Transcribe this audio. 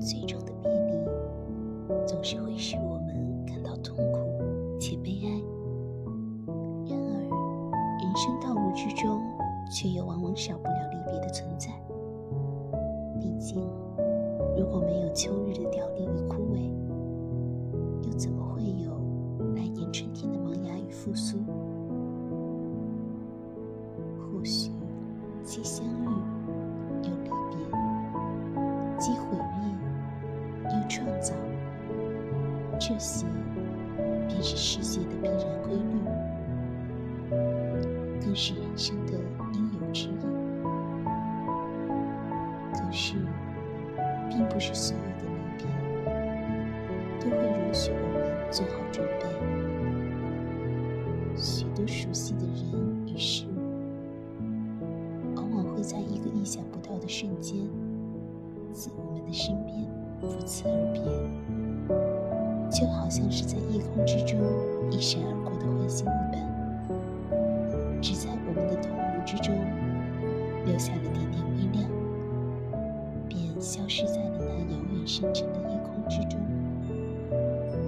最终的别离总是会使我们感到痛苦且悲哀。然而，人生道路之中，却又往往少不了离别的存在。毕竟，如果没有秋日的凋零与枯萎，又怎么会有来年春天的萌芽与复苏？或许，既相遇这些便是世界的必然规律，更是人生的应有之义。可是，并不是所有的离别都会允许我们做好准备。许多熟悉的人与事物，往往会在一个意想不到的瞬间，自我们的身边不辞而别，就好像是在夜空之中一闪而过的彗星一般，只在我们的瞳目之中留下了点点微亮，便消失在了那遥远深沉的夜。